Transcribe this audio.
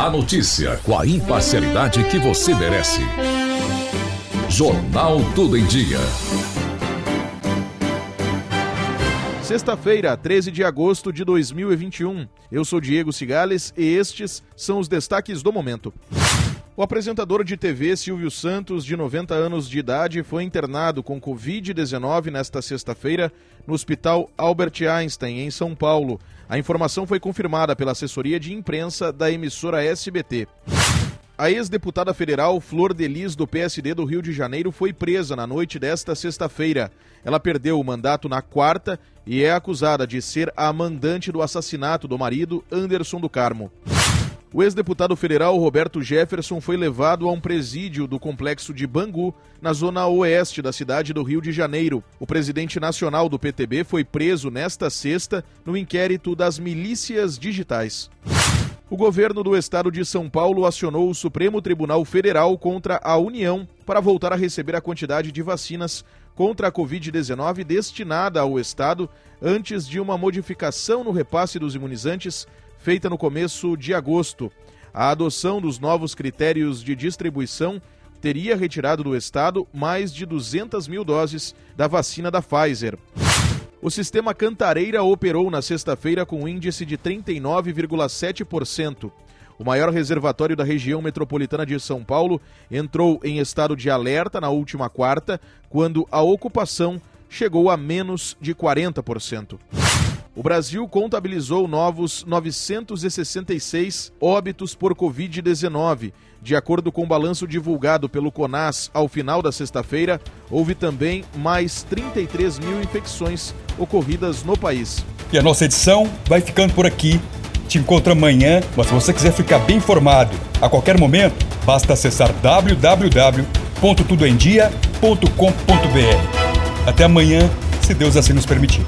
A notícia com a imparcialidade que você merece. Jornal Tudo em Dia. Sexta-feira, 13 de agosto de 2021. Eu sou Diego Cigales e estes são os destaques do momento. O apresentador de TV Silvio Santos, de 90 anos de idade, foi internado com Covid-19 nesta sexta-feira no Hospital Albert Einstein, em São Paulo. A informação foi confirmada pela assessoria de imprensa da emissora SBT. A ex-deputada federal Flor Delis, do PSD do Rio de Janeiro, foi presa na noite desta sexta-feira. Ela perdeu o mandato na quarta e é acusada de ser a mandante do assassinato do marido Anderson do Carmo. O ex-deputado federal Roberto Jefferson foi levado a um presídio do complexo de Bangu, na zona oeste da cidade do Rio de Janeiro. O presidente nacional do PTB foi preso nesta sexta no inquérito das milícias digitais. O governo do estado de São Paulo acionou o Supremo Tribunal Federal contra a União para voltar a receber a quantidade de vacinas contra a Covid-19 destinada ao estado antes de uma modificação no repasse dos imunizantes feita no começo de agosto. A adoção dos novos critérios de distribuição teria retirado do Estado mais de 200 mil doses da vacina da Pfizer. O sistema Cantareira operou na sexta-feira com índice de 39,7%. O maior reservatório da região metropolitana de São Paulo entrou em estado de alerta na última quarta, quando a ocupação chegou a menos de 40%. O Brasil contabilizou novos 966 óbitos por Covid-19. De acordo com o balanço divulgado pelo CONAS ao final da sexta-feira, houve também mais 33 mil infecções ocorridas no país. E a nossa edição vai ficando por aqui. Te encontro amanhã, mas se você quiser ficar bem informado a qualquer momento, basta acessar www.tudoemdia.com.br. Até amanhã, se Deus assim nos permitir.